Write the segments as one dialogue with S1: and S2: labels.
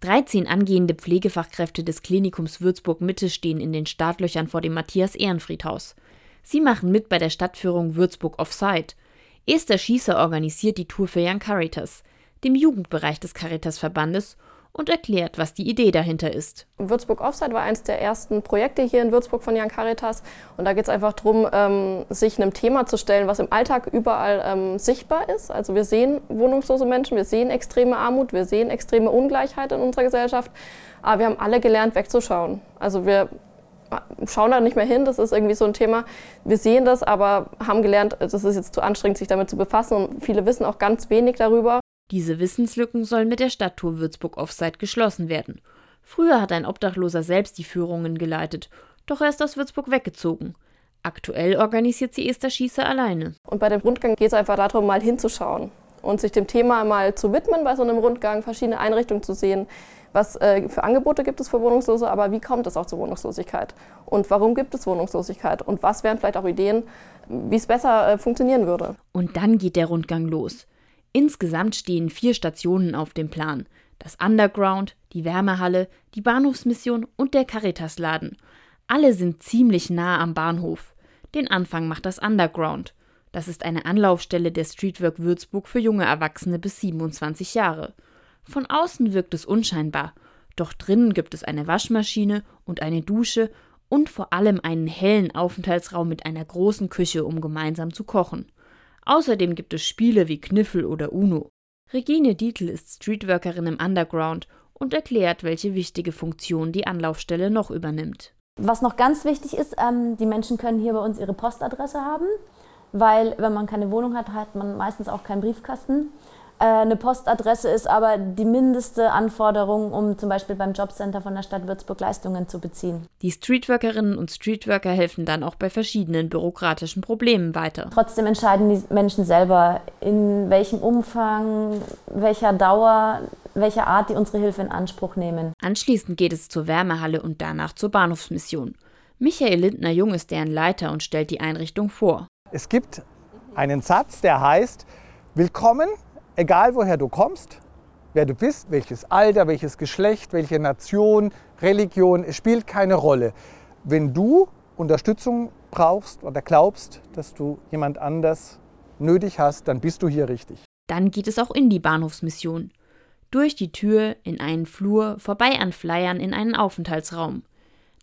S1: 13 angehende Pflegefachkräfte des Klinikums Würzburg Mitte stehen in den Startlöchern vor dem Matthias-Ehrenfried-Haus. Sie machen mit bei der Stadtführung Würzburg Offside. Esther Schießer organisiert die Tour für Young Caritas, dem Jugendbereich des Caritas-Verbandes, und erklärt, was die Idee dahinter ist.
S2: Würzburg Offside war eines der ersten Projekte hier in Würzburg von Young Caritas. Und da geht es einfach darum, ähm, sich einem Thema zu stellen, was im Alltag überall ähm, sichtbar ist. Also wir sehen wohnungslose Menschen, wir sehen extreme Armut, wir sehen extreme Ungleichheit in unserer Gesellschaft. Aber wir haben alle gelernt, wegzuschauen. Also wir schauen da nicht mehr hin, das ist irgendwie so ein Thema. Wir sehen das, aber haben gelernt, das ist jetzt zu anstrengend, sich damit zu befassen. Und viele wissen auch ganz wenig darüber.
S1: Diese Wissenslücken sollen mit der Stadttour Würzburg Offside geschlossen werden. Früher hat ein Obdachloser selbst die Führungen geleitet, doch er ist aus Würzburg weggezogen. Aktuell organisiert sie Esther Schießer alleine.
S2: Und bei dem Rundgang geht es einfach darum, mal hinzuschauen und sich dem Thema mal zu widmen, bei so einem Rundgang verschiedene Einrichtungen zu sehen. Was äh, für Angebote gibt es für Wohnungslose, aber wie kommt es auch zur Wohnungslosigkeit? Und warum gibt es Wohnungslosigkeit? Und was wären vielleicht auch Ideen, wie es besser äh, funktionieren würde?
S1: Und dann geht der Rundgang los. Insgesamt stehen vier Stationen auf dem Plan. Das Underground, die Wärmehalle, die Bahnhofsmission und der Caritas-Laden. Alle sind ziemlich nah am Bahnhof. Den Anfang macht das Underground. Das ist eine Anlaufstelle der Streetwork Würzburg für junge Erwachsene bis 27 Jahre. Von außen wirkt es unscheinbar, doch drinnen gibt es eine Waschmaschine und eine Dusche und vor allem einen hellen Aufenthaltsraum mit einer großen Küche, um gemeinsam zu kochen. Außerdem gibt es Spiele wie Kniffel oder Uno. Regine Dietl ist Streetworkerin im Underground und erklärt, welche wichtige Funktion die Anlaufstelle noch übernimmt.
S3: Was noch ganz wichtig ist, ähm, die Menschen können hier bei uns ihre Postadresse haben, weil wenn man keine Wohnung hat, hat man meistens auch keinen Briefkasten. Äh, eine Postadresse ist aber die mindeste Anforderung, um zum Beispiel beim Jobcenter von der Stadt Würzburg Leistungen zu beziehen.
S1: Die Streetworkerinnen und Streetworker helfen dann auch bei verschiedenen bürokratischen Problemen weiter.
S3: Trotzdem entscheiden die Menschen selber, in welchem Umfang, welcher Dauer, welcher Art die unsere Hilfe in Anspruch nehmen.
S1: Anschließend geht es zur Wärmehalle und danach zur Bahnhofsmission. Michael Lindner-Jung ist deren Leiter und stellt die Einrichtung vor.
S4: Es gibt einen Satz, der heißt, Willkommen egal woher du kommst, wer du bist, welches Alter, welches Geschlecht, welche Nation, Religion, es spielt keine Rolle. Wenn du Unterstützung brauchst oder glaubst, dass du jemand anders nötig hast, dann bist du hier richtig.
S1: Dann geht es auch in die Bahnhofsmission. Durch die Tür, in einen Flur, vorbei an Flyern in einen Aufenthaltsraum.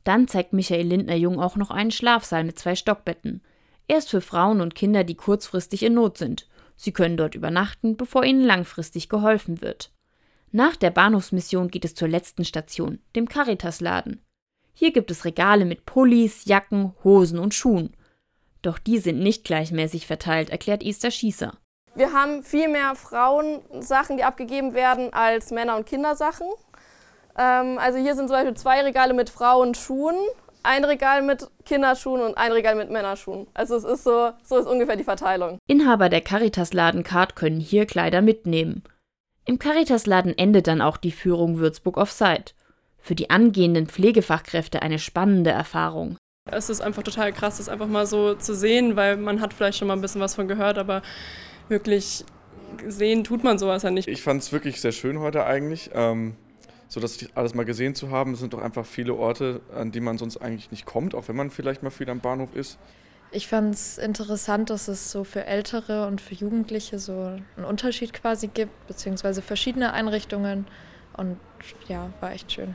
S1: Dann zeigt Michael Lindner-Jung auch noch einen Schlafsaal mit zwei Stockbetten. Er ist für Frauen und Kinder, die kurzfristig in Not sind Sie können dort übernachten, bevor ihnen langfristig geholfen wird. Nach der Bahnhofsmission geht es zur letzten Station, dem Caritas-Laden. Hier gibt es Regale mit Pullis, Jacken, Hosen und Schuhen. Doch die sind nicht gleichmäßig verteilt, erklärt Esther Schießer.
S2: Wir haben viel mehr Frauensachen, die abgegeben werden, als Männer- und Kindersachen. Ähm, also hier sind zum Beispiel zwei Regale mit Frauenschuhen ein Regal mit Kinderschuhen und ein Regal mit Männerschuhen. Also es ist so, so ist ungefähr die Verteilung.
S1: Inhaber der Caritas-Laden Card können hier Kleider mitnehmen. Im Caritas-Laden endet dann auch die Führung Würzburg Offside. Für die angehenden Pflegefachkräfte eine spannende Erfahrung.
S5: Es ist einfach total krass, das einfach mal so zu sehen, weil man hat vielleicht schon mal ein bisschen was von gehört, aber wirklich sehen tut man sowas ja nicht.
S6: Ich fand es wirklich sehr schön heute eigentlich. Ähm so das alles mal gesehen zu haben. Sind doch einfach viele Orte, an die man sonst eigentlich nicht kommt, auch wenn man vielleicht mal viel am Bahnhof ist.
S7: Ich fand es interessant, dass es so für Ältere und für Jugendliche so einen Unterschied quasi gibt, beziehungsweise verschiedene Einrichtungen. Und ja, war echt schön.